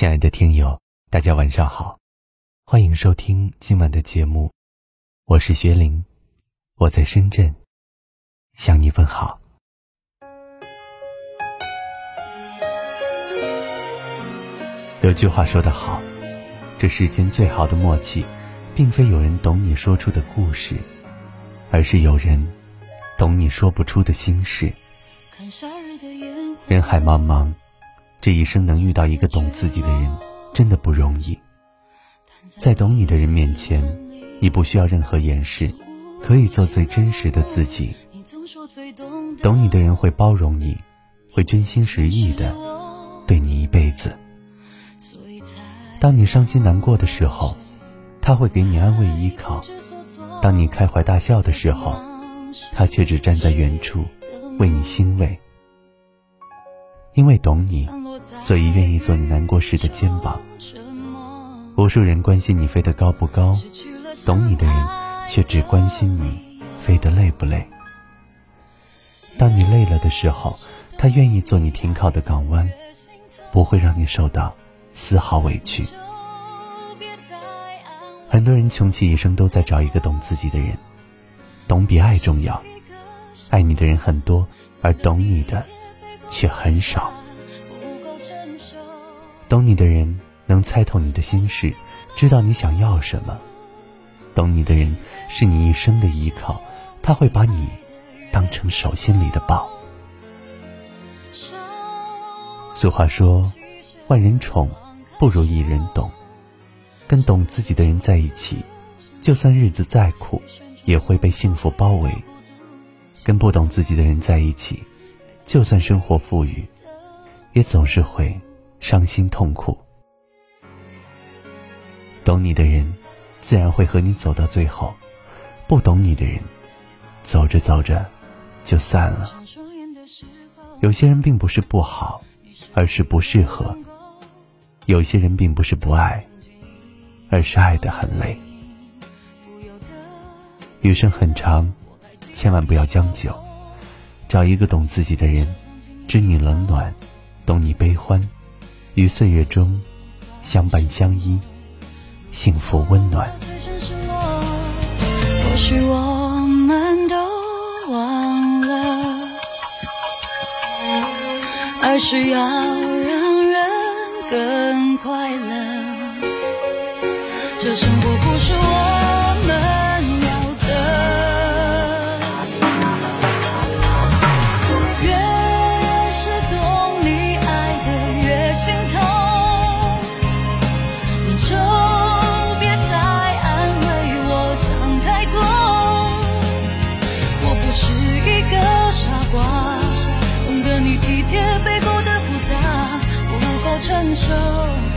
亲爱的听友，大家晚上好，欢迎收听今晚的节目，我是薛林，我在深圳向你问好。有句话说得好，这世间最好的默契，并非有人懂你说出的故事，而是有人懂你说不出的心事。人海茫茫。这一生能遇到一个懂自己的人，真的不容易。在懂你的人面前，你不需要任何掩饰，可以做最真实的自己。懂你的人会包容你，会真心实意的对你一辈子。当你伤心难过的时候，他会给你安慰依靠；当你开怀大笑的时候，他却只站在远处为你欣慰。因为懂你。所以愿意做你难过时的肩膀。无数人关心你飞得高不高，懂你的人却只关心你飞得累不累。当你累了的时候，他愿意做你停靠的港湾，不会让你受到丝毫委屈。很多人穷其一生都在找一个懂自己的人，懂比爱重要。爱你的人很多，而懂你的却很少。懂你的人能猜透你的心事，知道你想要什么。懂你的人是你一生的依靠，他会把你当成手心里的宝。俗话说，万人宠不如一人懂。跟懂自己的人在一起，就算日子再苦，也会被幸福包围；跟不懂自己的人在一起，就算生活富裕，也总是会。伤心痛苦，懂你的人，自然会和你走到最后；不懂你的人，走着走着就散了。有些人并不是不好，而是不适合；有些人并不是不爱，而是爱得很累。余生很长，千万不要将就，找一个懂自己的人，知你冷暖，懂你悲欢。于岁月中相伴相依，幸福温暖。或许我们都忘了，爱需要让人更快乐。这生活不是我分手。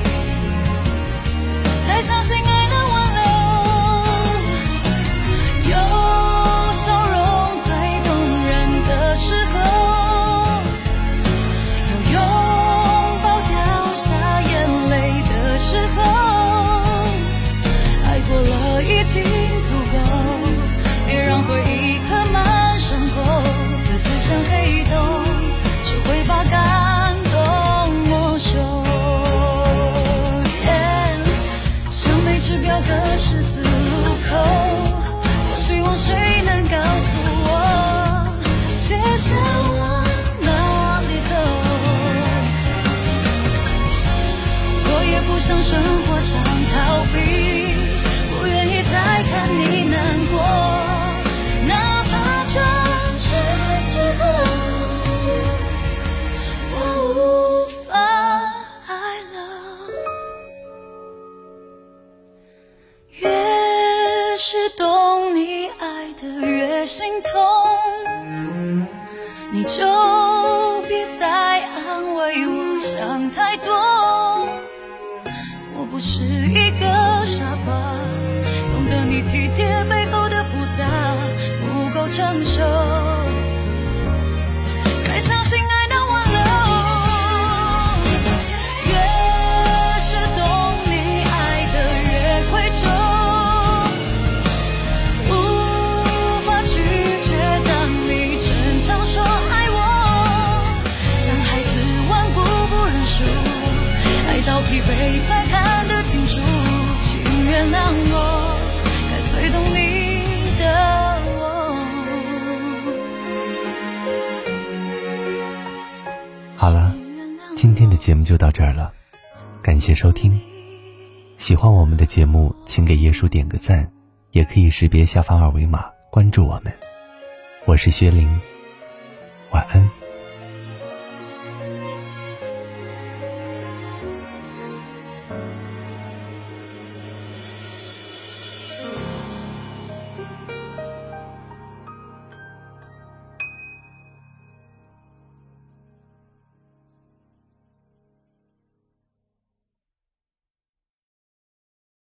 想生活想逃避，是一个傻瓜，懂得你体贴背后的复杂，不够成熟。再相信爱我们就到这儿了。感谢收听。喜欢我们的节目请给耶稣点个赞。也可以识别下方二维码关注我们。我是薛林晚安。